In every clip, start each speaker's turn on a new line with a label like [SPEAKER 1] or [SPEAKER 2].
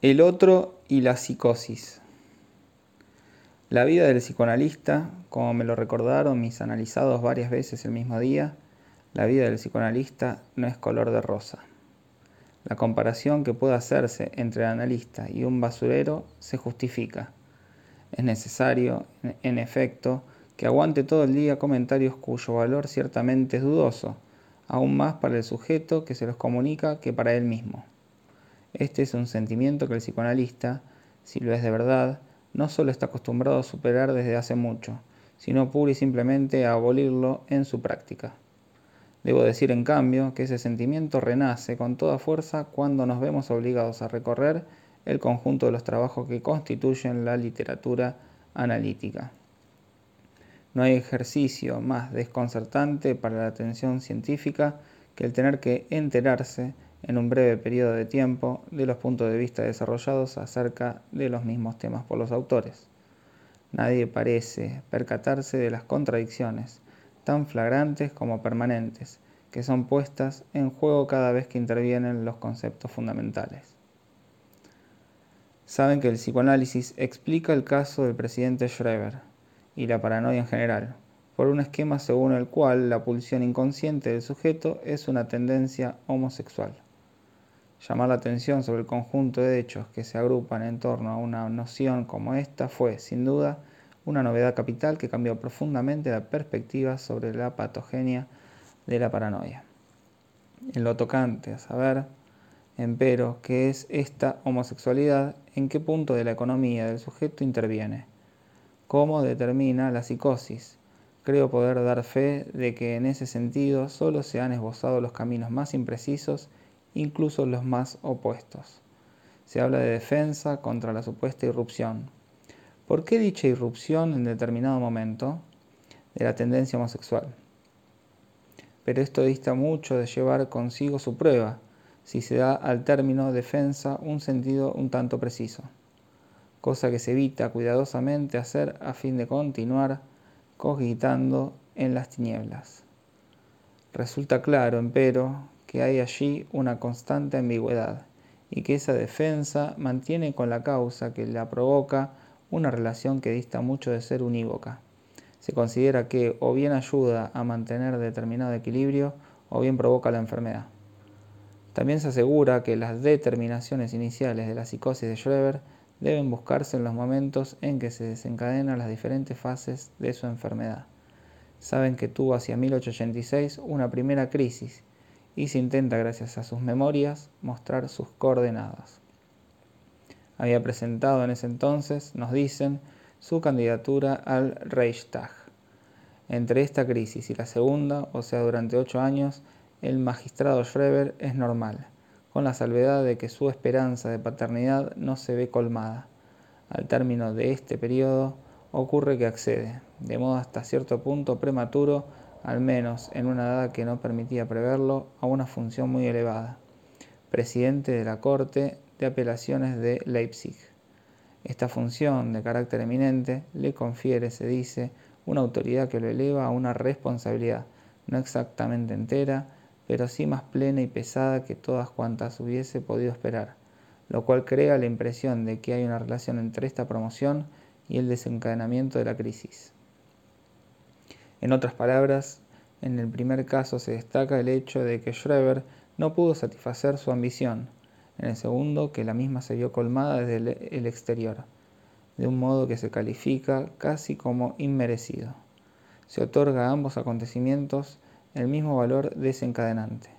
[SPEAKER 1] El otro y la psicosis. La vida del psicoanalista, como me lo recordaron mis analizados varias veces el mismo día, la vida del psicoanalista no es color de rosa. La comparación que pueda hacerse entre el analista y un basurero se justifica. Es necesario, en efecto, que aguante todo el día comentarios cuyo valor ciertamente es dudoso, aún más para el sujeto que se los comunica que para él mismo. Este es un sentimiento que el psicoanalista, si lo es de verdad, no solo está acostumbrado a superar desde hace mucho, sino pura y simplemente a abolirlo en su práctica. Debo decir, en cambio, que ese sentimiento renace con toda fuerza cuando nos vemos obligados a recorrer el conjunto de los trabajos que constituyen la literatura analítica. No hay ejercicio más desconcertante para la atención científica que el tener que enterarse en un breve periodo de tiempo de los puntos de vista desarrollados acerca de los mismos temas por los autores. Nadie parece percatarse de las contradicciones, tan flagrantes como permanentes, que son puestas en juego cada vez que intervienen los conceptos fundamentales. Saben que el psicoanálisis explica el caso del presidente Schreber y la paranoia en general, por un esquema según el cual la pulsión inconsciente del sujeto es una tendencia homosexual. Llamar la atención sobre el conjunto de hechos que se agrupan en torno a una noción como esta fue, sin duda, una novedad capital que cambió profundamente la perspectiva sobre la patogenia de la paranoia. En lo tocante a saber, empero, qué es esta homosexualidad, en qué punto de la economía del sujeto interviene, cómo determina la psicosis, creo poder dar fe de que en ese sentido solo se han esbozado los caminos más imprecisos incluso los más opuestos. Se habla de defensa contra la supuesta irrupción. ¿Por qué dicha irrupción en determinado momento de la tendencia homosexual? Pero esto dista mucho de llevar consigo su prueba, si se da al término defensa un sentido un tanto preciso, cosa que se evita cuidadosamente hacer a fin de continuar cogitando en las tinieblas. Resulta claro, empero, que hay allí una constante ambigüedad y que esa defensa mantiene con la causa que la provoca una relación que dista mucho de ser unívoca. Se considera que o bien ayuda a mantener determinado equilibrio o bien provoca la enfermedad. También se asegura que las determinaciones iniciales de la psicosis de Schreber deben buscarse en los momentos en que se desencadenan las diferentes fases de su enfermedad. Saben que tuvo hacia 1886 una primera crisis y se intenta, gracias a sus memorias, mostrar sus coordenadas. Había presentado en ese entonces, nos dicen, su candidatura al Reichstag. Entre esta crisis y la segunda, o sea, durante ocho años, el magistrado Schreber es normal, con la salvedad de que su esperanza de paternidad no se ve colmada. Al término de este periodo, ocurre que accede, de modo hasta cierto punto prematuro, al menos en una edad que no permitía preverlo, a una función muy elevada, presidente de la Corte de Apelaciones de Leipzig. Esta función de carácter eminente le confiere, se dice, una autoridad que lo eleva a una responsabilidad, no exactamente entera, pero sí más plena y pesada que todas cuantas hubiese podido esperar, lo cual crea la impresión de que hay una relación entre esta promoción y el desencadenamiento de la crisis. En otras palabras, en el primer caso se destaca el hecho de que Schreber no pudo satisfacer su ambición, en el segundo que la misma se vio colmada desde el exterior, de un modo que se califica casi como inmerecido. Se otorga a ambos acontecimientos el mismo valor desencadenante.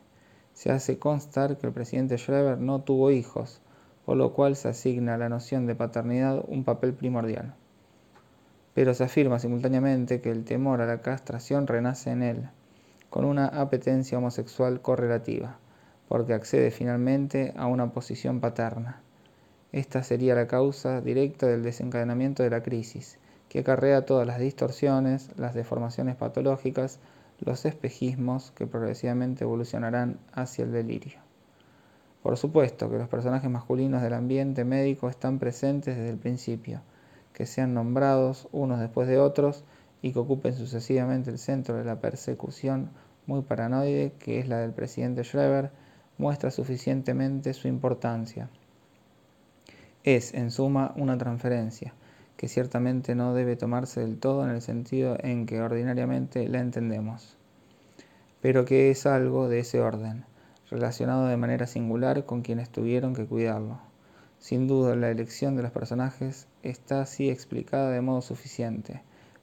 [SPEAKER 1] Se hace constar que el presidente Schreber no tuvo hijos, por lo cual se asigna a la noción de paternidad un papel primordial pero se afirma simultáneamente que el temor a la castración renace en él, con una apetencia homosexual correlativa, porque accede finalmente a una posición paterna. Esta sería la causa directa del desencadenamiento de la crisis, que acarrea todas las distorsiones, las deformaciones patológicas, los espejismos que progresivamente evolucionarán hacia el delirio. Por supuesto que los personajes masculinos del ambiente médico están presentes desde el principio, que sean nombrados unos después de otros y que ocupen sucesivamente el centro de la persecución muy paranoide que es la del presidente Schreber, muestra suficientemente su importancia. Es, en suma, una transferencia, que ciertamente no debe tomarse del todo en el sentido en que ordinariamente la entendemos, pero que es algo de ese orden, relacionado de manera singular con quienes tuvieron que cuidarlo. Sin duda, la elección de los personajes está así explicada de modo suficiente,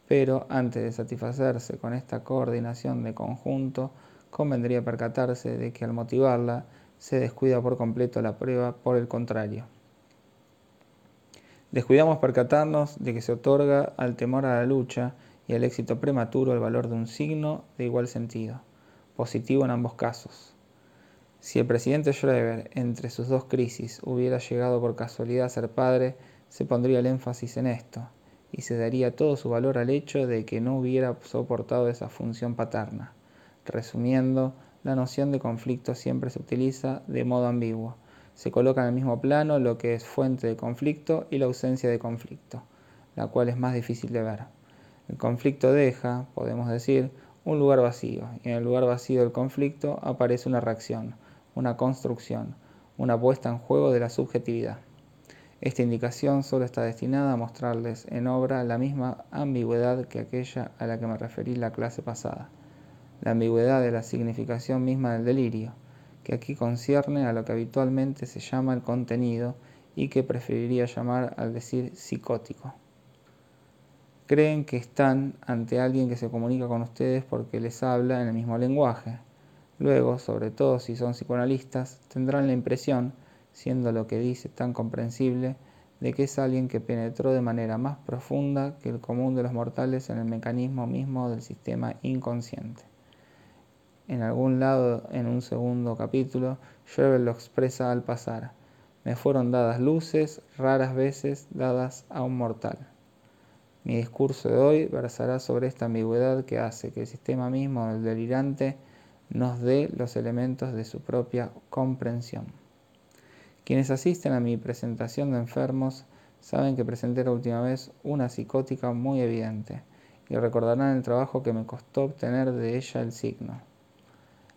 [SPEAKER 1] pero antes de satisfacerse con esta coordinación de conjunto, convendría percatarse de que al motivarla se descuida por completo la prueba por el contrario. Descuidamos percatarnos de que se otorga al temor a la lucha y al éxito prematuro el valor de un signo de igual sentido, positivo en ambos casos. Si el presidente Schreiber, entre sus dos crisis, hubiera llegado por casualidad a ser padre, se pondría el énfasis en esto, y se daría todo su valor al hecho de que no hubiera soportado esa función paterna. Resumiendo, la noción de conflicto siempre se utiliza de modo ambiguo. Se coloca en el mismo plano lo que es fuente de conflicto y la ausencia de conflicto, la cual es más difícil de ver. El conflicto deja, podemos decir, un lugar vacío, y en el lugar vacío del conflicto aparece una reacción, una construcción, una puesta en juego de la subjetividad. Esta indicación solo está destinada a mostrarles en obra la misma ambigüedad que aquella a la que me referí la clase pasada, la ambigüedad de la significación misma del delirio, que aquí concierne a lo que habitualmente se llama el contenido y que preferiría llamar al decir psicótico. Creen que están ante alguien que se comunica con ustedes porque les habla en el mismo lenguaje, Luego, sobre todo si son psicoanalistas, tendrán la impresión, siendo lo que dice tan comprensible, de que es alguien que penetró de manera más profunda que el común de los mortales en el mecanismo mismo del sistema inconsciente. En algún lado, en un segundo capítulo, Schreber lo expresa al pasar. Me fueron dadas luces, raras veces dadas a un mortal. Mi discurso de hoy versará sobre esta ambigüedad que hace que el sistema mismo del delirante nos dé los elementos de su propia comprensión. Quienes asisten a mi presentación de enfermos saben que presenté la última vez una psicótica muy evidente y recordarán el trabajo que me costó obtener de ella el signo,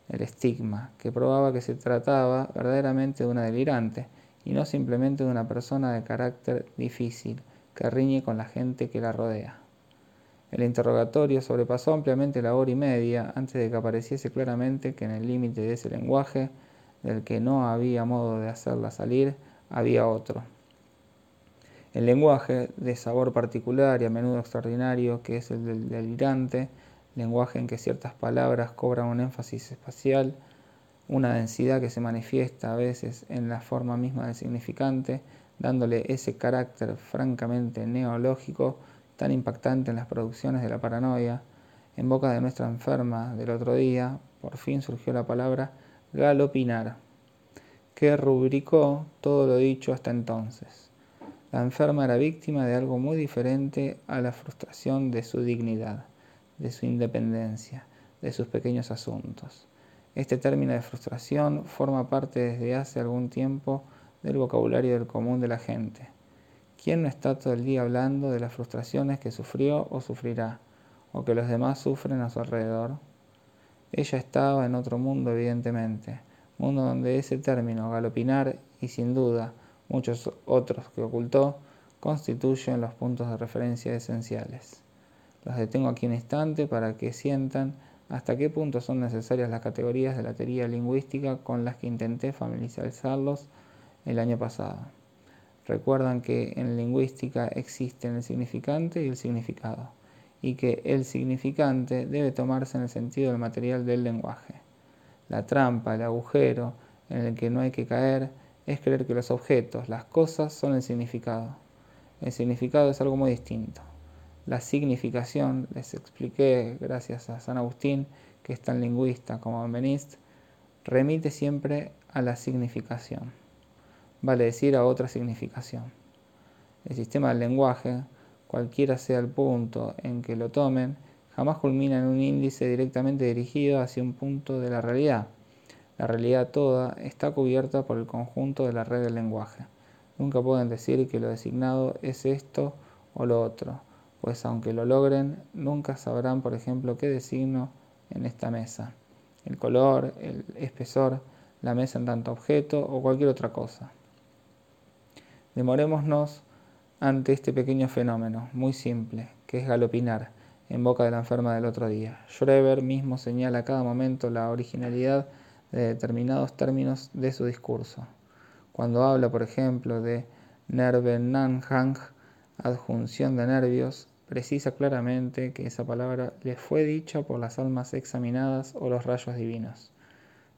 [SPEAKER 1] el estigma, que probaba que se trataba verdaderamente de una delirante y no simplemente de una persona de carácter difícil que riñe con la gente que la rodea. El interrogatorio sobrepasó ampliamente la hora y media antes de que apareciese claramente que en el límite de ese lenguaje, del que no había modo de hacerla salir, había otro. El lenguaje, de sabor particular y a menudo extraordinario, que es el del delirante, lenguaje en que ciertas palabras cobran un énfasis espacial, una densidad que se manifiesta a veces en la forma misma del significante, dándole ese carácter francamente neológico tan impactante en las producciones de la paranoia, en boca de nuestra enferma del otro día, por fin surgió la palabra galopinar, que rubricó todo lo dicho hasta entonces. La enferma era víctima de algo muy diferente a la frustración de su dignidad, de su independencia, de sus pequeños asuntos. Este término de frustración forma parte desde hace algún tiempo del vocabulario del común de la gente ¿Quién no está todo el día hablando de las frustraciones que sufrió o sufrirá, o que los demás sufren a su alrededor? Ella estaba en otro mundo, evidentemente, mundo donde ese término, galopinar, y sin duda muchos otros que ocultó, constituyen los puntos de referencia esenciales. Los detengo aquí un instante para que sientan hasta qué punto son necesarias las categorías de la teoría lingüística con las que intenté familiarizarlos el año pasado. Recuerdan que en lingüística existen el significante y el significado, y que el significante debe tomarse en el sentido del material del lenguaje. La trampa, el agujero en el que no hay que caer, es creer que los objetos, las cosas, son el significado. El significado es algo muy distinto. La significación, les expliqué gracias a San Agustín, que es tan lingüista como benist, remite siempre a la significación vale decir a otra significación. El sistema del lenguaje, cualquiera sea el punto en que lo tomen, jamás culmina en un índice directamente dirigido hacia un punto de la realidad. La realidad toda está cubierta por el conjunto de la red del lenguaje. Nunca pueden decir que lo designado es esto o lo otro, pues aunque lo logren, nunca sabrán, por ejemplo, qué designo en esta mesa. El color, el espesor, la mesa en tanto objeto o cualquier otra cosa. Demorémonos ante este pequeño fenómeno, muy simple, que es galopinar, en boca de la enferma del otro día. Schreber mismo señala a cada momento la originalidad de determinados términos de su discurso. Cuando habla, por ejemplo, de Nervenanhang, adjunción de nervios, precisa claramente que esa palabra le fue dicha por las almas examinadas o los rayos divinos.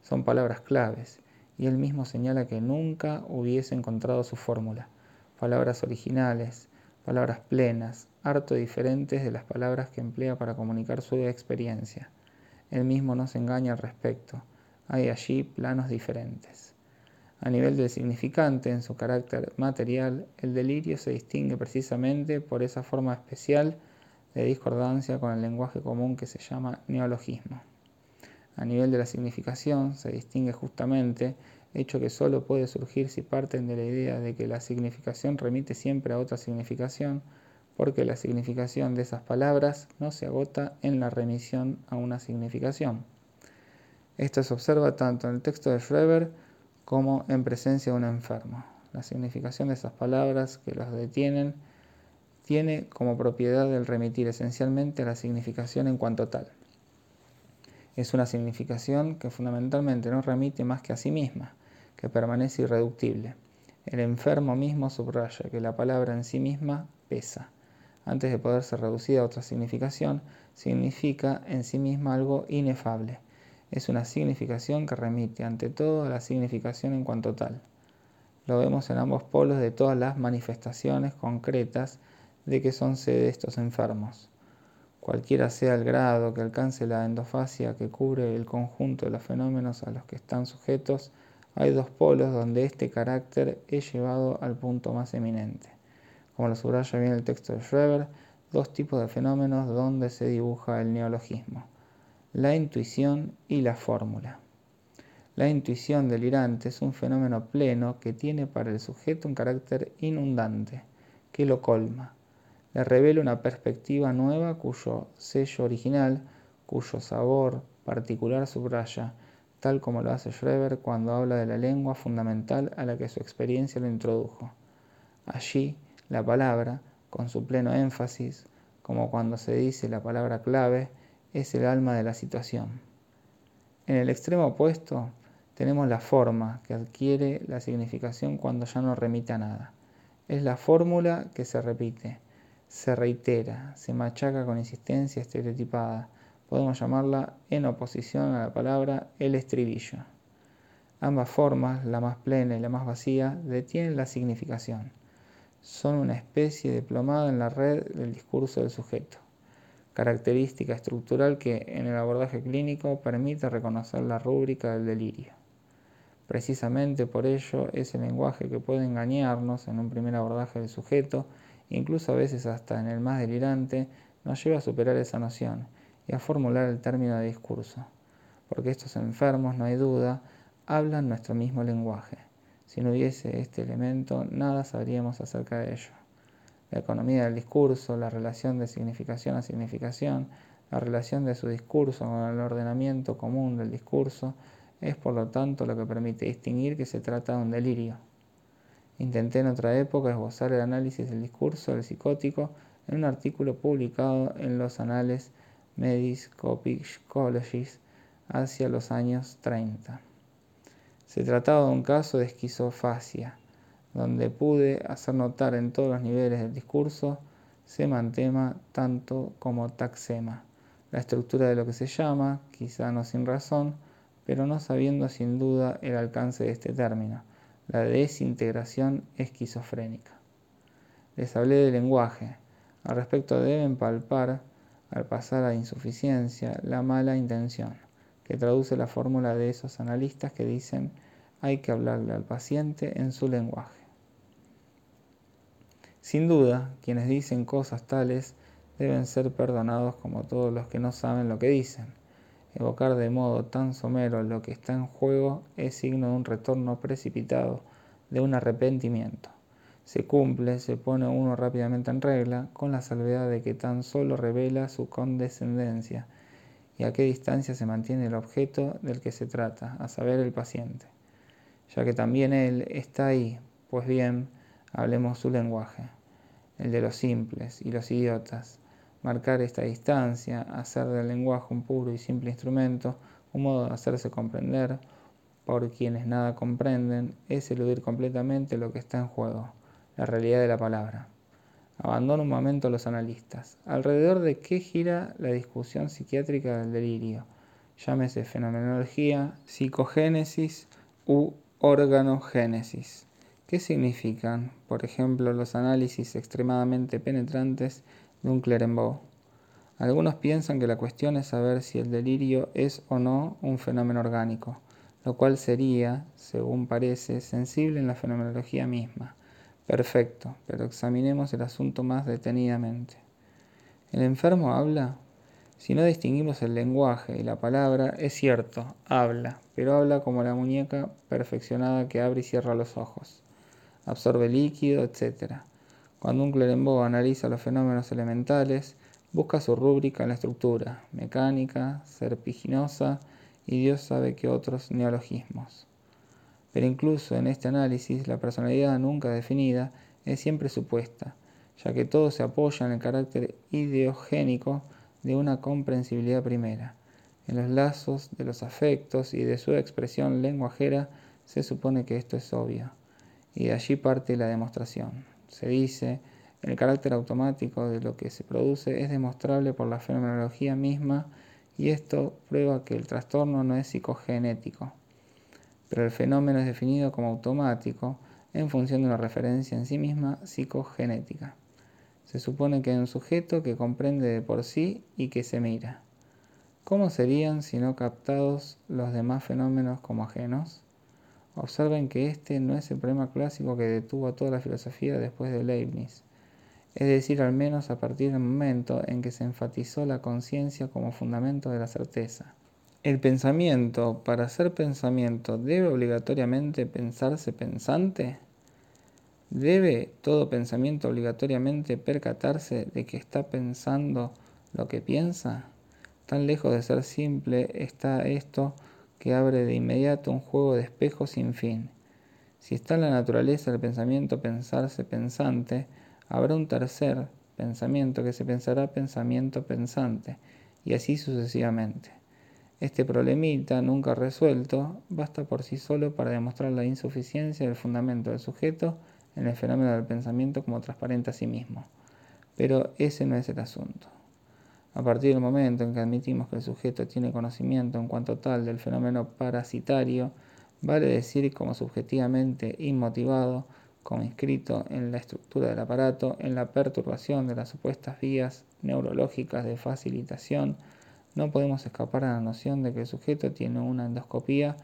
[SPEAKER 1] Son palabras claves, y él mismo señala que nunca hubiese encontrado su fórmula. Palabras originales, palabras plenas, harto diferentes de las palabras que emplea para comunicar su experiencia. Él mismo no se engaña al respecto. Hay allí planos diferentes. A nivel del significante, en su carácter material, el delirio se distingue precisamente por esa forma especial de discordancia con el lenguaje común que se llama neologismo. A nivel de la significación, se distingue justamente, hecho que solo puede surgir si parten de la idea de que la significación remite siempre a otra significación, porque la significación de esas palabras no se agota en la remisión a una significación. Esto se observa tanto en el texto de Schreber como en presencia de un enfermo. La significación de esas palabras que los detienen tiene como propiedad el remitir esencialmente a la significación en cuanto tal. Es una significación que fundamentalmente no remite más que a sí misma, que permanece irreductible. El enfermo mismo subraya que la palabra en sí misma pesa. Antes de poder ser reducida a otra significación, significa en sí misma algo inefable es una significación que remite ante todo a la significación en cuanto tal. Lo vemos en ambos polos de todas las manifestaciones concretas de que son sede estos enfermos. Cualquiera sea el grado que alcance la endofasia que cubre el conjunto de los fenómenos a los que están sujetos, hay dos polos donde este carácter es llevado al punto más eminente. Como lo subraya bien el texto de Schreber, dos tipos de fenómenos donde se dibuja el neologismo la intuición y la fórmula. La intuición delirante es un fenómeno pleno que tiene para el sujeto un carácter inundante, que lo colma. Le revela una perspectiva nueva cuyo sello original, cuyo sabor particular subraya, tal como lo hace Schreber cuando habla de la lengua fundamental a la que su experiencia lo introdujo. Allí, la palabra, con su pleno énfasis, como cuando se dice la palabra clave, es el alma de la situación. En el extremo opuesto tenemos la forma que adquiere la significación cuando ya no remite a nada. Es la fórmula que se repite, se reitera, se machaca con insistencia estereotipada. Podemos llamarla en oposición a la palabra el estribillo. Ambas formas, la más plena y la más vacía, detienen la significación. Son una especie de plomada en la red del discurso del sujeto característica estructural que en el abordaje clínico permite reconocer la rúbrica del delirio. Precisamente por ello ese lenguaje que puede engañarnos en un primer abordaje del sujeto, incluso a veces hasta en el más delirante, nos lleva a superar esa noción y a formular el término de discurso, porque estos enfermos, no hay duda, hablan nuestro mismo lenguaje. Si no hubiese este elemento, nada sabríamos acerca de ello la economía del discurso, la relación de significación a significación, la relación de su discurso con el ordenamiento común del discurso, es por lo tanto lo que permite distinguir que se trata de un delirio. Intenté en otra época esbozar el análisis del discurso del psicótico en un artículo publicado en los anales Mediscopicologies hacia los años 30. Se trataba de un caso de esquizofasia, donde pude hacer notar en todos los niveles del discurso semantema tanto como taxema, la estructura de lo que se llama, quizá no sin razón, pero no sabiendo sin duda el alcance de este término, la desintegración esquizofrénica. Les hablé del lenguaje. Al respecto deben palpar, al pasar a insuficiencia, la mala intención, que traduce la fórmula de esos analistas que dicen hay que hablarle al paciente en su lenguaje. Sin duda, quienes dicen cosas tales deben ser perdonados como todos los que no saben lo que dicen. Evocar de modo tan somero lo que está en juego es signo de un retorno precipitado, de un arrepentimiento. Se cumple, se pone uno rápidamente en regla, con la salvedad de que tan solo revela su condescendencia y a qué distancia se mantiene el objeto del que se trata, a saber, el paciente, ya que también él está ahí, pues bien, Hablemos su lenguaje, el de los simples y los idiotas. Marcar esta distancia, hacer del lenguaje un puro y simple instrumento, un modo de hacerse comprender por quienes nada comprenden, es eludir completamente lo que está en juego, la realidad de la palabra. Abandono un momento los analistas. ¿Alrededor de qué gira la discusión psiquiátrica del delirio? Llámese fenomenología, psicogénesis u organogénesis. ¿Qué significan, por ejemplo, los análisis extremadamente penetrantes de un Clerenbaugh? Algunos piensan que la cuestión es saber si el delirio es o no un fenómeno orgánico, lo cual sería, según parece, sensible en la fenomenología misma. Perfecto, pero examinemos el asunto más detenidamente. ¿El enfermo habla? Si no distinguimos el lenguaje y la palabra, es cierto, habla, pero habla como la muñeca perfeccionada que abre y cierra los ojos, absorbe líquido, etc. Cuando un Clerenbaugh analiza los fenómenos elementales, busca su rúbrica en la estructura, mecánica, serpiginosa y Dios sabe que otros neologismos. Pero incluso en este análisis la personalidad nunca definida es siempre supuesta, ya que todo se apoya en el carácter ideogénico de una comprensibilidad primera. En los lazos de los afectos y de su expresión lenguajera se supone que esto es obvio, y de allí parte la demostración. Se dice, el carácter automático de lo que se produce es demostrable por la fenomenología misma y esto prueba que el trastorno no es psicogenético pero el fenómeno es definido como automático en función de una referencia en sí misma psicogenética. Se supone que hay un sujeto que comprende de por sí y que se mira. ¿Cómo serían si no captados los demás fenómenos como ajenos? Observen que este no es el problema clásico que detuvo a toda la filosofía después de Leibniz, es decir, al menos a partir del momento en que se enfatizó la conciencia como fundamento de la certeza. El pensamiento, para ser pensamiento, ¿debe obligatoriamente pensarse pensante? ¿Debe todo pensamiento obligatoriamente percatarse de que está pensando lo que piensa? Tan lejos de ser simple está esto que abre de inmediato un juego de espejos sin fin. Si está en la naturaleza del pensamiento pensarse pensante, habrá un tercer pensamiento que se pensará pensamiento pensante, y así sucesivamente. Este problemita nunca resuelto basta por sí solo para demostrar la insuficiencia del fundamento del sujeto en el fenómeno del pensamiento como transparente a sí mismo. Pero ese no es el asunto. A partir del momento en que admitimos que el sujeto tiene conocimiento en cuanto tal del fenómeno parasitario, vale decir como subjetivamente inmotivado, como inscrito en la estructura del aparato, en la perturbación de las supuestas vías neurológicas de facilitación, no podemos escapar a la noción de que el sujeto tiene una endoscopía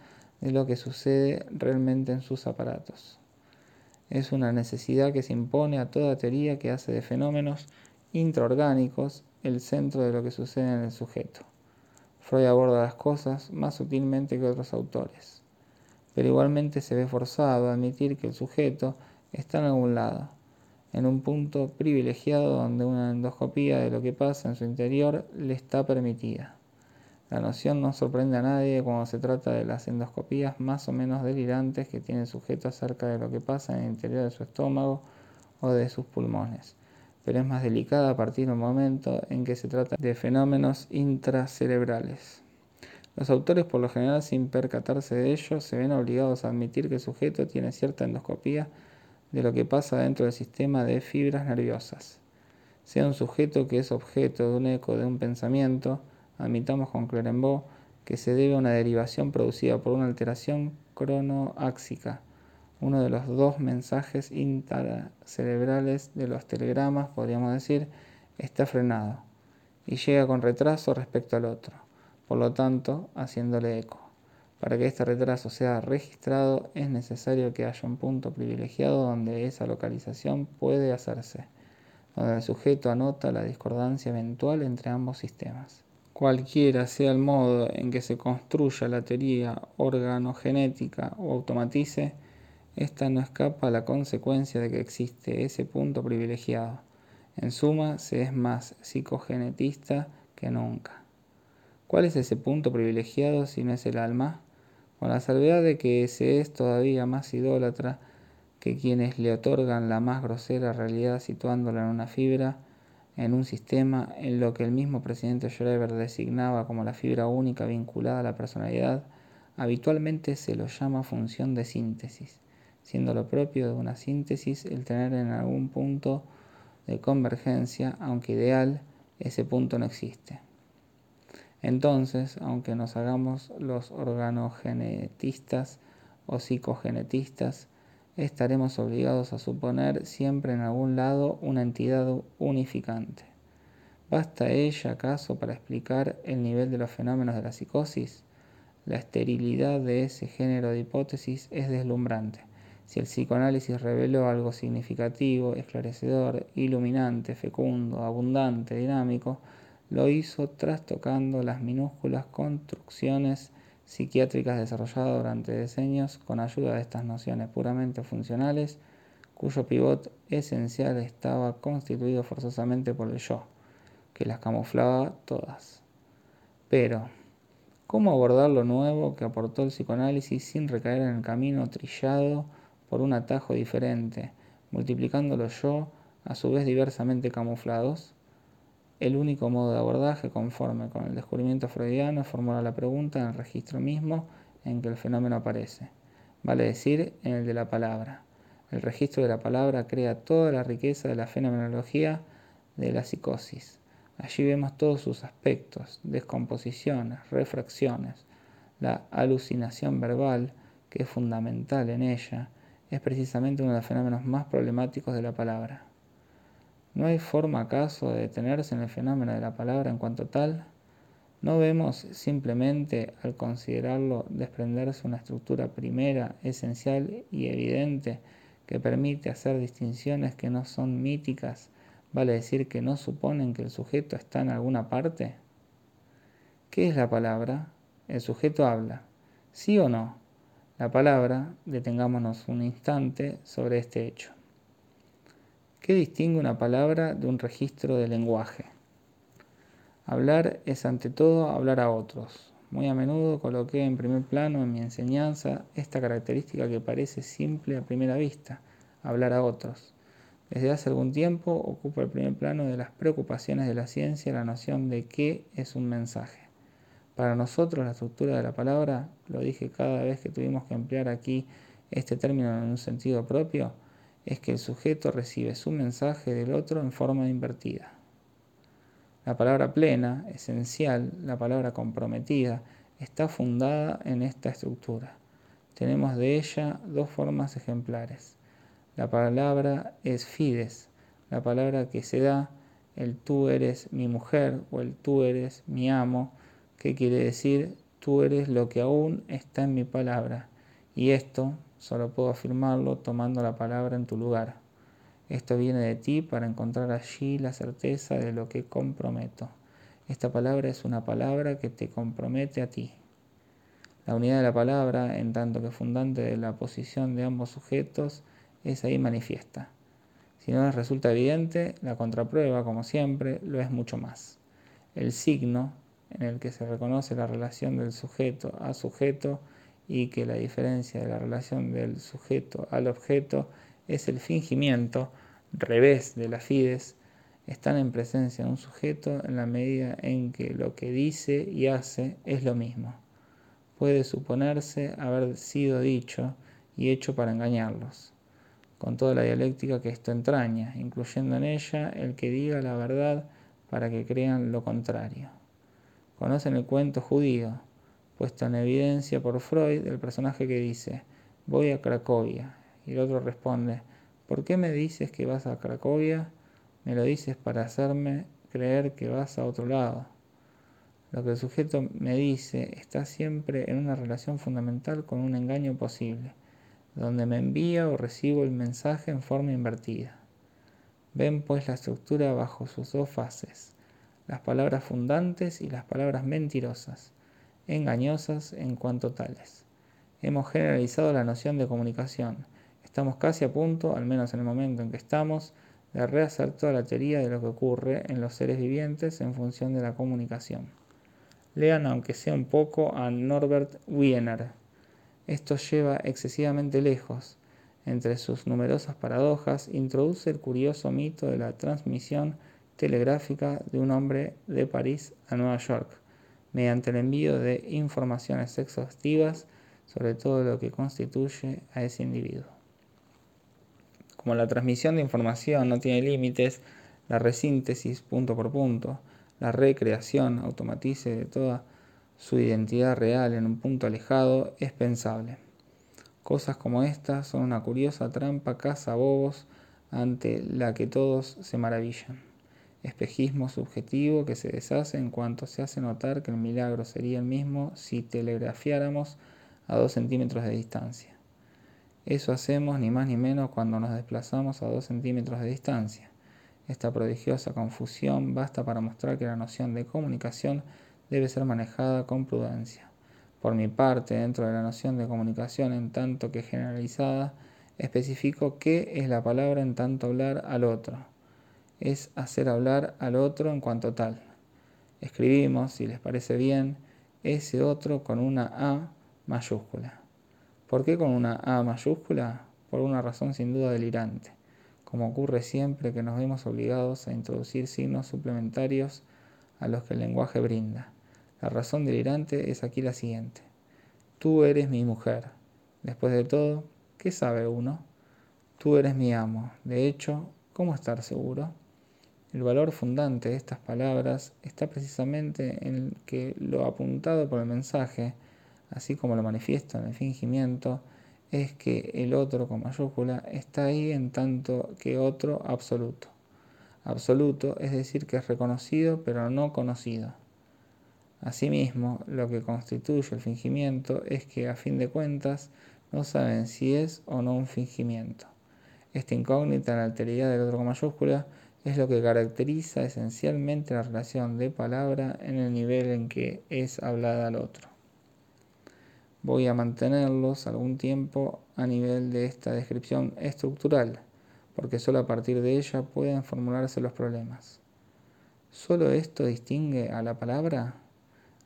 [SPEAKER 1] de lo que sucede realmente en sus aparatos. Es una necesidad que se impone a toda teoría que hace de fenómenos intraorgánicos el centro de lo que sucede en el sujeto. Freud aborda las cosas más sutilmente que otros autores, pero igualmente se ve forzado a admitir que el sujeto está en algún lado, en un punto privilegiado donde una endoscopía de lo que pasa en su interior le está permitida. La noción no sorprende a nadie cuando se trata de las endoscopías más o menos delirantes que tiene el sujeto acerca de lo que pasa en el interior de su estómago o de sus pulmones, pero es más delicada a partir del momento en que se trata de fenómenos intracerebrales. Los autores, por lo general, sin percatarse de ello, se ven obligados a admitir que el sujeto tiene cierta endoscopía de lo que pasa dentro del sistema de fibras nerviosas. Sea un sujeto que es objeto de un eco de un pensamiento, admitamos con Clerenbaugh que se debe a una derivación producida por una alteración cronoáxica. Uno de los dos mensajes intracerebrales de los telegramas, podríamos decir, está frenado y llega con retraso respecto al otro, por lo tanto haciéndole eco. Para que este retraso sea registrado es necesario que haya un punto privilegiado donde esa localización puede hacerse, donde el sujeto anota la discordancia eventual entre ambos sistemas. Cualquiera sea el modo en que se construya la teoría organogenética o automatice, esta no escapa a la consecuencia de que existe ese punto privilegiado. En suma, se es más psicogenetista que nunca. ¿Cuál es ese punto privilegiado si no es el alma? Con la salvedad de que se es todavía más idólatra que quienes le otorgan la más grosera realidad situándola en una fibra, en un sistema en lo que el mismo presidente Schreber designaba como la fibra única vinculada a la personalidad, habitualmente se lo llama función de síntesis, siendo lo propio de una síntesis el tener en algún punto de convergencia, aunque ideal, ese punto no existe. Entonces, aunque nos hagamos los organogenetistas o psicogenetistas, estaremos obligados a suponer siempre en algún lado una entidad unificante. ¿Basta ella acaso para explicar el nivel de los fenómenos de la psicosis? La esterilidad de ese género de hipótesis es deslumbrante. Si el psicoanálisis reveló algo significativo, esclarecedor, iluminante, fecundo, abundante, dinámico, lo hizo trastocando las minúsculas construcciones psiquiátricas desarrolladas durante decenios con ayuda de estas nociones puramente funcionales, cuyo pivot esencial estaba constituido forzosamente por el yo, que las camuflaba todas. Pero, ¿cómo abordar lo nuevo que aportó el psicoanálisis sin recaer en el camino trillado por un atajo diferente, multiplicando los yo a su vez diversamente camuflados? El único modo de abordaje conforme con el descubrimiento freudiano es formular la pregunta en el registro mismo en que el fenómeno aparece, vale decir, en el de la palabra. El registro de la palabra crea toda la riqueza de la fenomenología de la psicosis. Allí vemos todos sus aspectos, descomposiciones, refracciones. La alucinación verbal, que es fundamental en ella, es precisamente uno de los fenómenos más problemáticos de la palabra. ¿No hay forma acaso de detenerse en el fenómeno de la palabra en cuanto tal? ¿No vemos simplemente al considerarlo desprenderse una estructura primera, esencial y evidente que permite hacer distinciones que no son míticas, vale decir que no suponen que el sujeto está en alguna parte? ¿Qué es la palabra? El sujeto habla. ¿Sí o no? La palabra, detengámonos un instante sobre este hecho. ¿Qué distingue una palabra de un registro de lenguaje? Hablar es ante todo hablar a otros. Muy a menudo coloqué en primer plano en mi enseñanza esta característica que parece simple a primera vista, hablar a otros. Desde hace algún tiempo ocupa el primer plano de las preocupaciones de la ciencia la noción de qué es un mensaje. Para nosotros la estructura de la palabra, lo dije cada vez que tuvimos que emplear aquí este término en un sentido propio, es que el sujeto recibe su mensaje del otro en forma invertida. La palabra plena, esencial, la palabra comprometida, está fundada en esta estructura. Tenemos de ella dos formas ejemplares. La palabra es fides, la palabra que se da, el tú eres mi mujer o el tú eres mi amo, que quiere decir tú eres lo que aún está en mi palabra. Y esto, Solo puedo afirmarlo tomando la palabra en tu lugar. Esto viene de ti para encontrar allí la certeza de lo que comprometo. Esta palabra es una palabra que te compromete a ti. La unidad de la palabra, en tanto que fundante de la posición de ambos sujetos, es ahí manifiesta. Si no les resulta evidente, la contraprueba, como siempre, lo es mucho más. El signo, en el que se reconoce la relación del sujeto a sujeto, y que la diferencia de la relación del sujeto al objeto es el fingimiento, revés de la fides, están en presencia de un sujeto en la medida en que lo que dice y hace es lo mismo. Puede suponerse haber sido dicho y hecho para engañarlos, con toda la dialéctica que esto entraña, incluyendo en ella el que diga la verdad para que crean lo contrario. Conocen el cuento judío, puesto en evidencia por Freud el personaje que dice, voy a Cracovia. Y el otro responde, ¿por qué me dices que vas a Cracovia? Me lo dices para hacerme creer que vas a otro lado. Lo que el sujeto me dice está siempre en una relación fundamental con un engaño posible, donde me envía o recibo el mensaje en forma invertida. Ven pues la estructura bajo sus dos fases, las palabras fundantes y las palabras mentirosas engañosas en cuanto tales. Hemos generalizado la noción de comunicación. Estamos casi a punto, al menos en el momento en que estamos, de rehacer toda la teoría de lo que ocurre en los seres vivientes en función de la comunicación. Lean, aunque sea un poco, a Norbert Wiener. Esto lleva excesivamente lejos. entre sus numerosas paradojas, introduce el curioso mito de la transmisión telegráfica de un hombre de París a Nueva York, mediante el envío de informaciones exhaustivas sobre todo lo que constituye a ese individuo. Como la transmisión de información no tiene límites, la resíntesis punto por punto, la recreación automatice de toda su identidad real en un punto alejado es pensable. Cosas como estas son una curiosa trampa caza bobos ante la que todos se maravillan. Espejismo subjetivo que se deshace en cuanto se hace notar que el milagro sería el mismo si telegrafiáramos a dos centímetros de distancia. Eso hacemos ni más ni menos cuando nos desplazamos a dos centímetros de distancia. Esta prodigiosa confusión basta para mostrar que la noción de comunicación debe ser manejada con prudencia. Por mi parte, dentro de la noción de comunicación en tanto que generalizada, especifico qué es la palabra en tanto hablar al otro. Es hacer hablar al otro en cuanto tal. Escribimos, si les parece bien, ese otro con una A mayúscula. ¿Por qué con una A mayúscula? Por una razón sin duda delirante, como ocurre siempre que nos vemos obligados a introducir signos suplementarios a los que el lenguaje brinda. La razón delirante es aquí la siguiente. Tú eres mi mujer. Después de todo, ¿qué sabe uno? Tú eres mi amo. De hecho, ¿cómo estar seguro? El valor fundante de estas palabras está precisamente en que lo apuntado por el mensaje, así como lo manifiesta en el fingimiento, es que el otro con mayúscula está ahí en tanto que otro absoluto. Absoluto es decir que es reconocido pero no conocido. Asimismo, lo que constituye el fingimiento es que a fin de cuentas no saben si es o no un fingimiento. Esta incógnita, la alteridad del otro con mayúscula, es lo que caracteriza esencialmente la relación de palabra en el nivel en que es hablada al otro. Voy a mantenerlos algún tiempo a nivel de esta descripción estructural, porque solo a partir de ella pueden formularse los problemas. ¿Solo esto distingue a la palabra?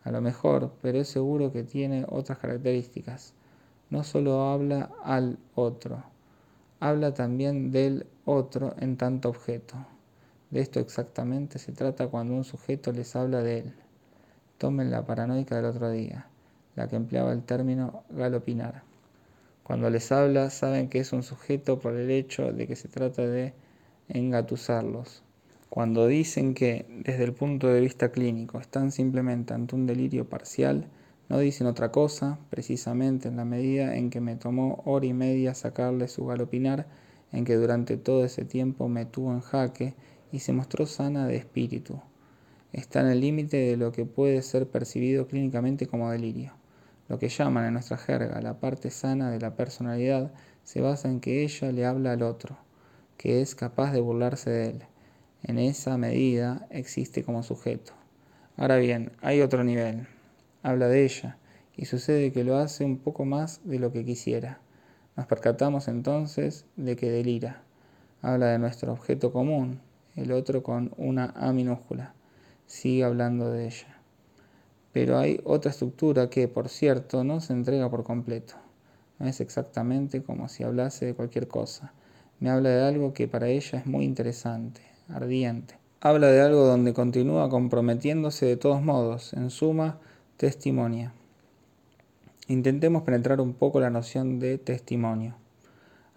[SPEAKER 1] A lo mejor, pero es seguro que tiene otras características. No solo habla al otro, habla también del otro en tanto objeto. De esto exactamente se trata cuando un sujeto les habla de él. Tomen la paranoica del otro día, la que empleaba el término galopinar. Cuando les habla saben que es un sujeto por el hecho de que se trata de engatusarlos, cuando dicen que, desde el punto de vista clínico, están simplemente ante un delirio parcial, no dicen otra cosa, precisamente en la medida en que me tomó hora y media sacarle su galopinar, en que durante todo ese tiempo me tuvo en jaque y se mostró sana de espíritu. Está en el límite de lo que puede ser percibido clínicamente como delirio. Lo que llaman en nuestra jerga la parte sana de la personalidad se basa en que ella le habla al otro, que es capaz de burlarse de él en esa medida existe como sujeto. Ahora bien, hay otro nivel. Habla de ella y sucede que lo hace un poco más de lo que quisiera. Nos percatamos entonces de que delira. Habla de nuestro objeto común, el otro con una A minúscula. Sigue hablando de ella. Pero hay otra estructura que, por cierto, no se entrega por completo. No es exactamente como si hablase de cualquier cosa. Me habla de algo que para ella es muy interesante, ardiente. Habla de algo donde continúa comprometiéndose de todos modos, en suma, testimonia. Intentemos penetrar un poco la noción de testimonio.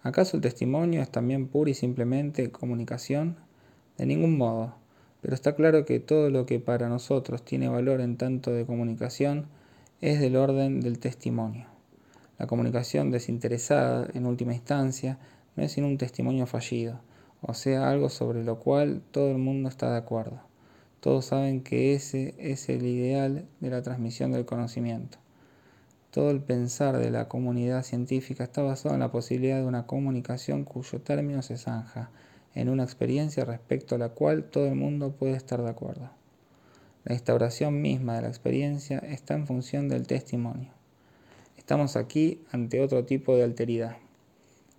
[SPEAKER 1] ¿Acaso el testimonio es también pura y simplemente comunicación? De ningún modo, pero está claro que todo lo que para nosotros tiene valor en tanto de comunicación es del orden del testimonio. La comunicación desinteresada, en última instancia, no es sino un testimonio fallido, o sea, algo sobre lo cual todo el mundo está de acuerdo. Todos saben que ese es el ideal de la transmisión del conocimiento. Todo el pensar de la comunidad científica está basado en la posibilidad de una comunicación cuyo término se zanja en una experiencia respecto a la cual todo el mundo puede estar de acuerdo. La instauración misma de la experiencia está en función del testimonio. Estamos aquí ante otro tipo de alteridad.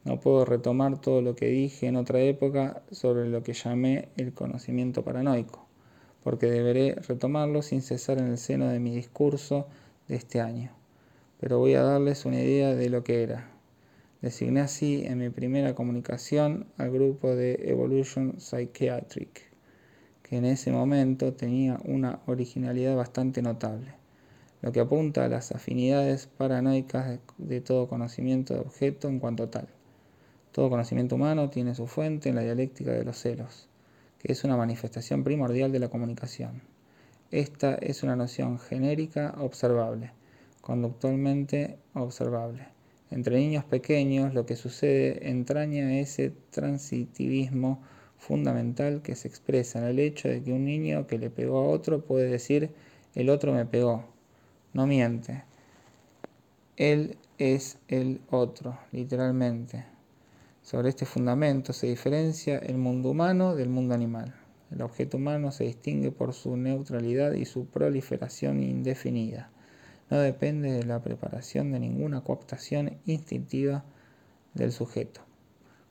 [SPEAKER 1] No puedo retomar todo lo que dije en otra época sobre lo que llamé el conocimiento paranoico, porque deberé retomarlo sin cesar en el seno de mi discurso de este año. Pero voy a darles una idea de lo que era. Designé así en mi primera comunicación al grupo de Evolution Psychiatric, que en ese momento tenía una originalidad bastante notable, lo que apunta a las afinidades paranoicas de todo conocimiento de objeto en cuanto tal. Todo conocimiento humano tiene su fuente en la dialéctica de los celos, que es una manifestación primordial de la comunicación. Esta es una noción genérica observable, conductualmente observable. Entre niños pequeños lo que sucede entraña ese transitivismo fundamental que se expresa en el hecho de que un niño que le pegó a otro puede decir el otro me pegó. No miente. Él es el otro, literalmente. Sobre este fundamento se diferencia el mundo humano del mundo animal. El objeto humano se distingue por su neutralidad y su proliferación indefinida no depende de la preparación de ninguna cooptación instintiva del sujeto.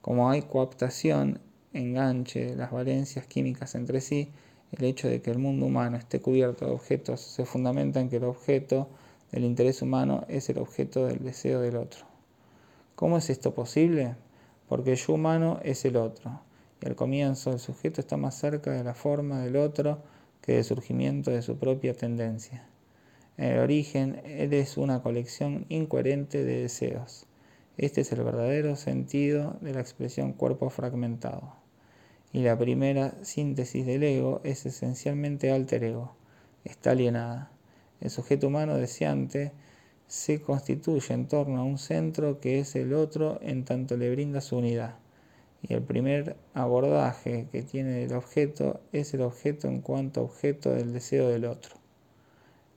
[SPEAKER 1] Como hay cooptación, enganche las valencias químicas entre sí, el hecho de que el mundo humano esté cubierto de objetos se fundamenta en que el objeto del interés humano es el objeto del deseo del otro. ¿Cómo es esto posible? Porque yo humano es el otro, y al comienzo el sujeto está más cerca de la forma del otro que del surgimiento de su propia tendencia. En el origen, es una colección incoherente de deseos. Este es el verdadero sentido de la expresión cuerpo fragmentado. Y la primera síntesis del ego es esencialmente alter ego, está alienada. El sujeto humano deseante se constituye en torno a un centro que es el otro en tanto le brinda su unidad. Y el primer abordaje que tiene el objeto es el objeto en cuanto objeto del deseo del otro.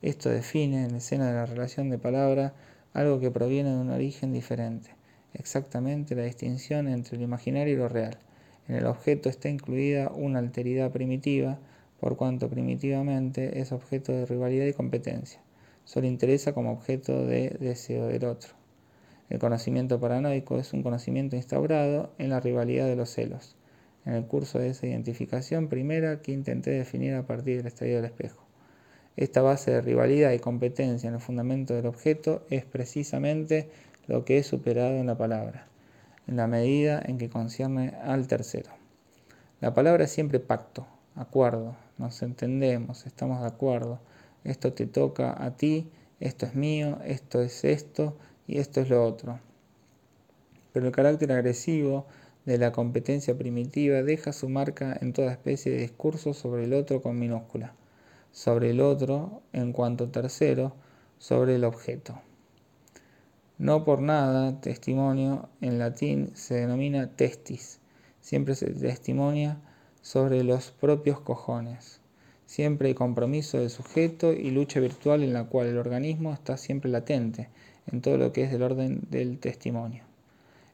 [SPEAKER 1] Esto define en la escena de la relación de palabra algo que proviene de un origen diferente, exactamente la distinción entre lo imaginario y lo real. En el objeto está incluida una alteridad primitiva, por cuanto primitivamente es objeto de rivalidad y competencia. Solo interesa como objeto de deseo del otro. El conocimiento paranoico es un conocimiento instaurado en la rivalidad de los celos, en el curso de esa identificación primera que intenté definir a partir del estadio del espejo. Esta base de rivalidad y competencia en el fundamento del objeto es precisamente lo que es superado en la palabra, en la medida en que concierne al tercero. La palabra es siempre pacto, acuerdo, nos entendemos, estamos de acuerdo, esto te toca a ti, esto es mío, esto es esto y esto es lo otro. Pero el carácter agresivo de la competencia primitiva deja su marca en toda especie de discurso sobre el otro con minúscula sobre el otro en cuanto tercero sobre el objeto. No por nada, testimonio en latín se denomina testis. Siempre se testimonia sobre los propios cojones. Siempre hay compromiso del sujeto y lucha virtual en la cual el organismo está siempre latente en todo lo que es del orden del testimonio.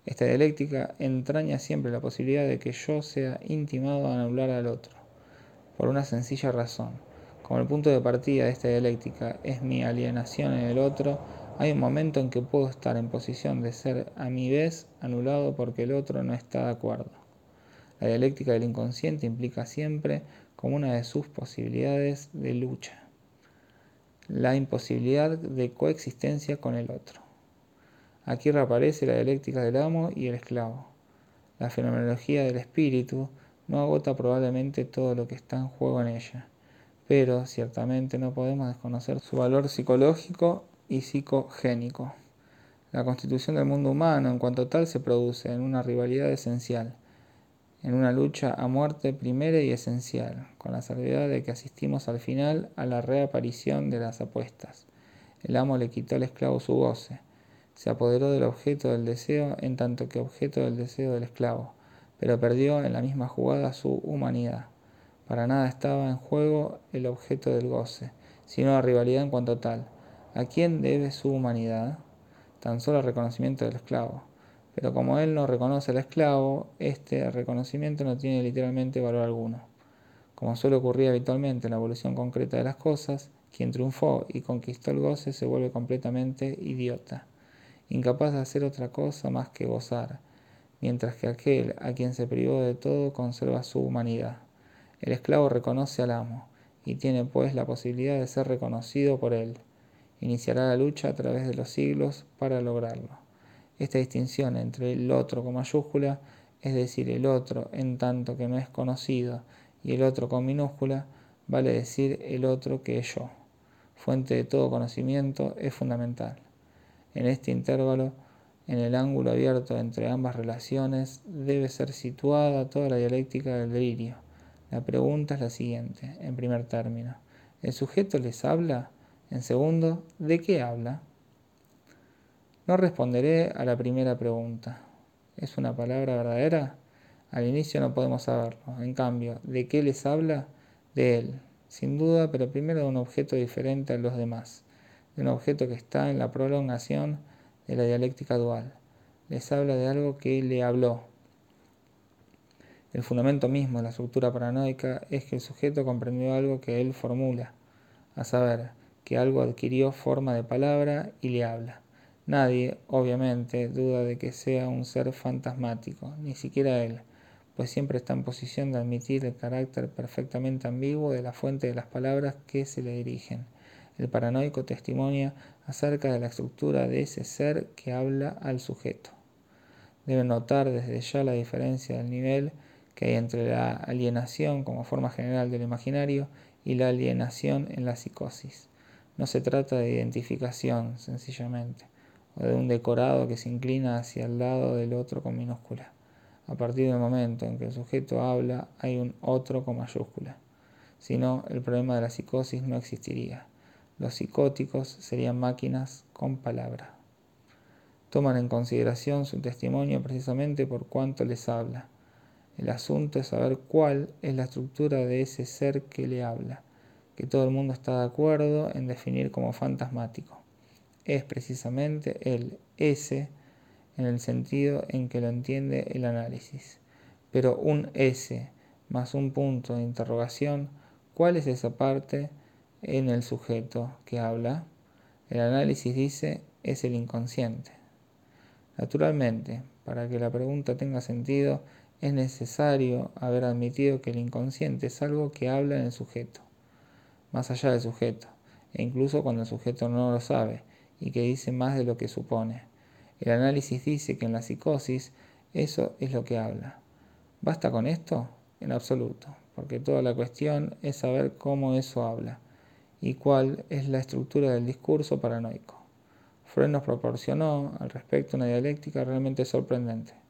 [SPEAKER 1] Esta dialéctica entraña siempre la posibilidad de que yo sea intimado a anular al otro, por una sencilla razón como el punto de partida de esta dialéctica es mi alienación en el otro, hay un momento en que puedo estar en posición de ser a mi vez anulado porque el otro no está de acuerdo. La dialéctica del inconsciente implica siempre como una de sus posibilidades de lucha la imposibilidad de coexistencia con el otro. Aquí reaparece la dialéctica del amo y el esclavo. La fenomenología del espíritu no agota probablemente todo lo que está en juego en ella pero ciertamente no podemos desconocer su valor psicológico y psicogénico. La constitución del mundo humano en cuanto tal se produce en una rivalidad esencial, en una lucha a muerte primera y esencial, con la salvedad de que asistimos al final a la reaparición de las apuestas. El amo le quitó al esclavo su goce, se apoderó del objeto del deseo en tanto que objeto del deseo del esclavo, pero perdió en la misma jugada su humanidad. Para nada estaba en juego el objeto del goce, sino la rivalidad en cuanto tal. ¿A quién debe su humanidad? Tan solo el reconocimiento del esclavo. Pero como él no reconoce al esclavo, este reconocimiento no tiene literalmente valor alguno. Como suele ocurrir habitualmente en la evolución concreta de las cosas, quien triunfó y conquistó el goce se vuelve completamente idiota, incapaz de hacer otra cosa más que gozar, mientras que aquel a quien se privó de todo conserva su humanidad. El esclavo reconoce al amo y tiene pues la posibilidad de ser reconocido por él. Iniciará la lucha a través de los siglos para lograrlo. Esta distinción entre el otro con mayúscula, es decir, el otro en tanto que no es conocido, y el otro con minúscula, vale decir el otro que es yo. Fuente de todo conocimiento es fundamental. En este intervalo, en el ángulo abierto entre ambas relaciones, debe ser situada toda la dialéctica del delirio. La pregunta es la siguiente, en primer término. ¿El sujeto les habla? En segundo, ¿de qué habla? No responderé a la primera pregunta. ¿Es una palabra verdadera? Al inicio no podemos saberlo. En cambio, ¿de qué les habla? De él, sin duda, pero primero de un objeto diferente a los demás, de un objeto que está en la prolongación de la dialéctica dual. Les habla de algo que le habló. El fundamento mismo de la estructura paranoica es que el sujeto comprendió algo que él formula, a saber, que algo adquirió forma de palabra y le habla. Nadie, obviamente, duda de que sea un ser fantasmático, ni siquiera él, pues siempre está en posición de admitir el carácter perfectamente ambiguo de la fuente de las palabras que se le dirigen. El paranoico testimonia acerca de la estructura de ese ser que habla al sujeto. Debe notar desde ya la diferencia del nivel que hay entre la alienación como forma general del imaginario y la alienación en la psicosis. No se trata de identificación, sencillamente o de un decorado que se inclina hacia el lado del otro con minúscula. A partir del momento en que el sujeto habla, hay un otro con mayúscula. Si no, el problema de la psicosis no existiría. Los psicóticos serían máquinas con palabra. Toman en consideración su testimonio precisamente por cuanto les habla. El asunto es saber cuál es la estructura de ese ser que le habla, que todo el mundo está de acuerdo en definir como fantasmático es precisamente el S en el sentido en que lo entiende el análisis. Pero un S más un punto de interrogación, ¿cuál es esa parte en el sujeto que habla? El análisis dice es el inconsciente. Naturalmente, para que la pregunta tenga sentido, es necesario haber admitido que el inconsciente es algo que habla en el sujeto, más allá del sujeto, e incluso cuando el sujeto no lo sabe, y que dice más de lo que supone. El análisis dice que en la psicosis eso es lo que habla. ¿Basta con esto? En absoluto, porque toda la cuestión es saber cómo eso habla y cuál es la estructura del discurso paranoico. Freud nos proporcionó al respecto una dialéctica realmente sorprendente.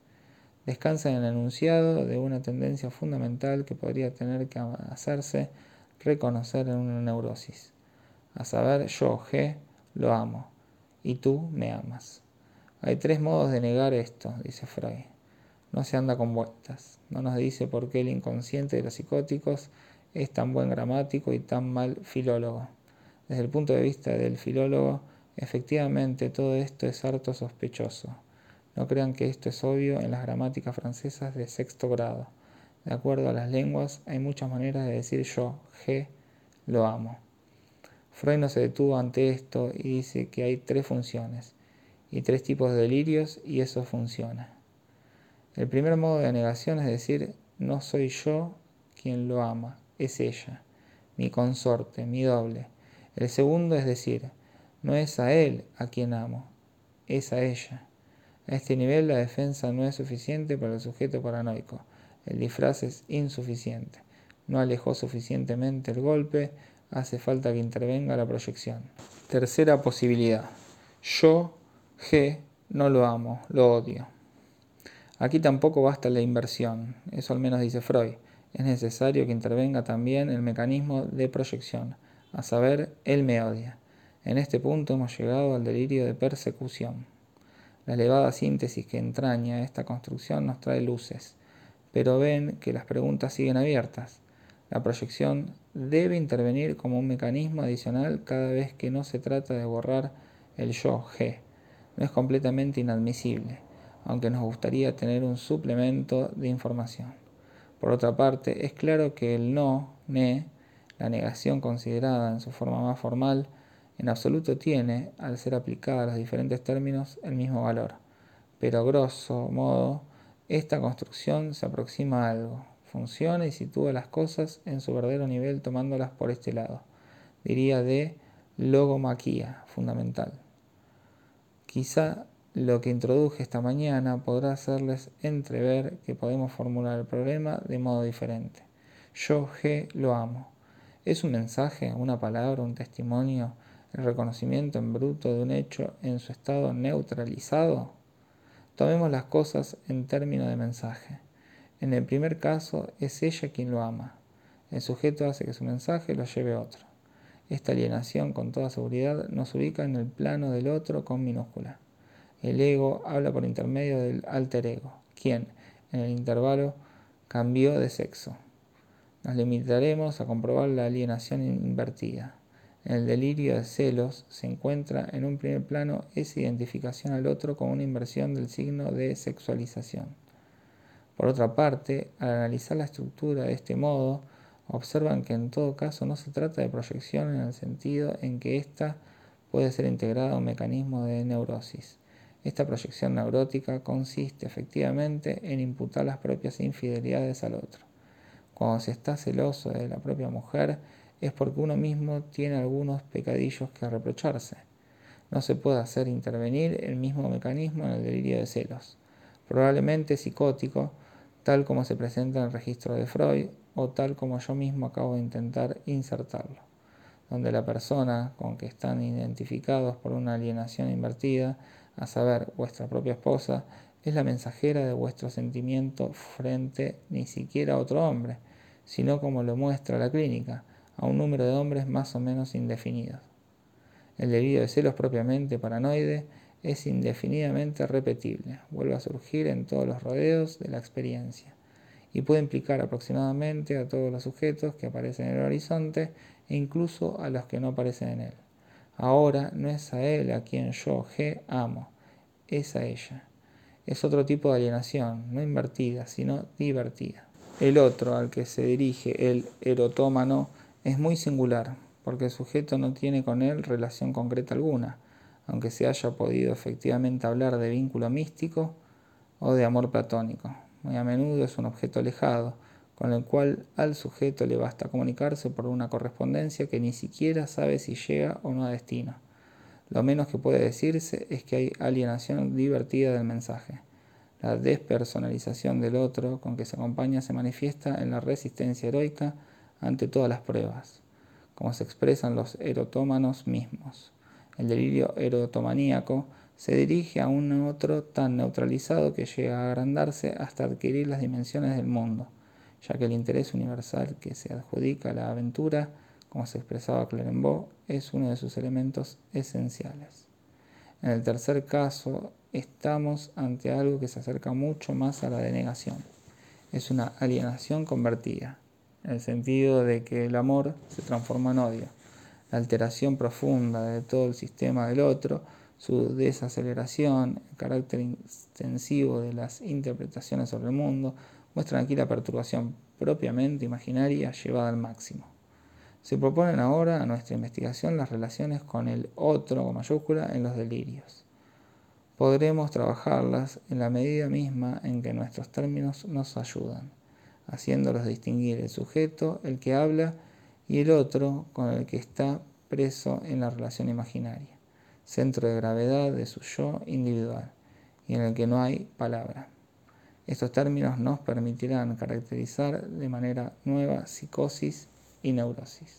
[SPEAKER 1] Descansa en el enunciado de una tendencia fundamental que podría tener que hacerse reconocer en una neurosis. A saber, yo, G, lo amo y tú me amas. Hay tres modos de negar esto, dice Freud. No se anda con vueltas. No nos dice por qué el inconsciente de los psicóticos es tan buen gramático y tan mal filólogo. Desde el punto de vista del filólogo, efectivamente todo esto es harto sospechoso. No crean que esto es obvio en las gramáticas francesas de sexto grado. De acuerdo a las lenguas, hay muchas maneras de decir yo, G, lo amo. Freud no se detuvo ante esto y dice que hay tres funciones y tres tipos de delirios y eso funciona. El primer modo de negación es decir, no soy yo quien lo ama, es ella, mi consorte, mi doble. El segundo es decir, no es a él a quien amo, es a ella. A este nivel la defensa no es suficiente para el sujeto paranoico. El disfraz es insuficiente. No alejó suficientemente el golpe, hace falta que intervenga la proyección. Tercera posibilidad. Yo, G, no lo amo, lo odio. Aquí tampoco basta la inversión, eso al menos dice Freud. Es necesario que intervenga también el mecanismo de proyección, a saber, él me odia. En este punto hemos llegado al delirio de persecución. La elevada síntesis que entraña esta construcción nos trae luces, pero ven que las preguntas siguen abiertas. La proyección debe intervenir como un mecanismo adicional cada vez que no se trata de borrar el yo G. No es completamente inadmisible, aunque nos gustaría tener un suplemento de información. Por otra parte, es claro que el no, ne, la negación considerada en su forma más formal, en absoluto tiene, al ser aplicada a los diferentes términos, el mismo valor. Pero grosso modo, esta construcción se aproxima a algo, funciona y sitúa las cosas en su verdadero nivel tomándolas por este lado. Diría de logomaquía fundamental. Quizá Lo que introduje esta mañana podrá hacerles entrever que podemos formular el problema de modo diferente. Yo G lo amo. ¿Es un mensaje, una palabra, un testimonio, el reconocimiento en bruto de un hecho en su estado neutralizado? Tomemos las cosas en términos de mensaje. En el primer caso es ella quien lo ama. El sujeto hace que su mensaje lo lleve otro. Esta alienación con toda seguridad nos ubica en el plano del otro con minúscula. El ego habla por intermedio del alter ego, quien, en el intervalo, cambió de sexo. Nos limitaremos a comprobar la alienación invertida. En el delirio de celos se encuentra en un primer plano esa identificación al otro con una inversión del signo de sexualización. Por otra parte, al analizar la estructura de este modo, observan que en todo caso no se trata de proyección en el sentido en que ésta puede ser integrada a un mecanismo de neurosis. Esta proyección neurótica consiste efectivamente en imputar las propias infidelidades al otro. Cuando se está celoso de la propia mujer es porque uno mismo tiene algunos pecadillos que reprocharse. No se puede hacer intervenir el mismo mecanismo en el delirio de celos, probablemente psicótico, tal como se presenta en el registro de Freud o tal como yo mismo acabo de intentar insertarlo, donde la persona con que están identificados por una alienación invertida, a saber, vuestra propia esposa, es la mensajera de vuestro sentimiento frente ni siquiera a otro hombre, sino como lo muestra la clínica, a un número de hombres más o menos indefinidos. El delirio de celos propiamente paranoide es indefinidamente repetible, vuelve a surgir en todos los rodeos de la experiencia y puede implicar aproximadamente a todos los sujetos que aparecen en el horizonte e incluso a los que no aparecen en él. Ahora no es a él a quien yo, G, amo, es a ella. Es otro tipo de alienación, no invertida, sino divertida. El otro al que se dirige el erotómano es muy singular, porque el sujeto no tiene con él relación concreta alguna, aunque se haya podido efectivamente hablar de vínculo místico o de amor platónico. Muy a menudo es un objeto alejado, con el cual al sujeto le basta comunicarse por una correspondencia que ni siquiera sabe si llega o no a destino. Lo menos que puede decirse es que hay alienación divertida del mensaje. La despersonalización del otro con que se acompaña se manifiesta en la resistencia heroica ante todas las pruebas, como se expresan los erotómanos mismos. El delirio erotomaníaco se dirige a un otro tan neutralizado que llega a agrandarse hasta adquirir las dimensiones del mundo, ya que el interés universal que se adjudica a la aventura, como se expresaba Clerenbeau, es uno de sus elementos esenciales. En el tercer caso, estamos ante algo que se acerca mucho más a la denegación. Es una alienación convertida, en el sentido de que el amor se transforma en odio. La alteración profunda de todo el sistema del otro, su desaceleración, el carácter extensivo de las interpretaciones sobre el mundo, muestran aquí la perturbación propiamente imaginaria llevada al máximo. Se proponen ahora a nuestra investigación las relaciones con el otro con mayúscula en los delirios. Podremos trabajarlas en la medida misma en que nuestros términos nos ayudan haciéndolos distinguir el sujeto, el que habla, y el otro con el que está preso en la relación imaginaria, centro de gravedad de su yo individual, y en el que no hay palabra. Estos términos nos permitirán caracterizar de manera nueva psicosis y neurosis.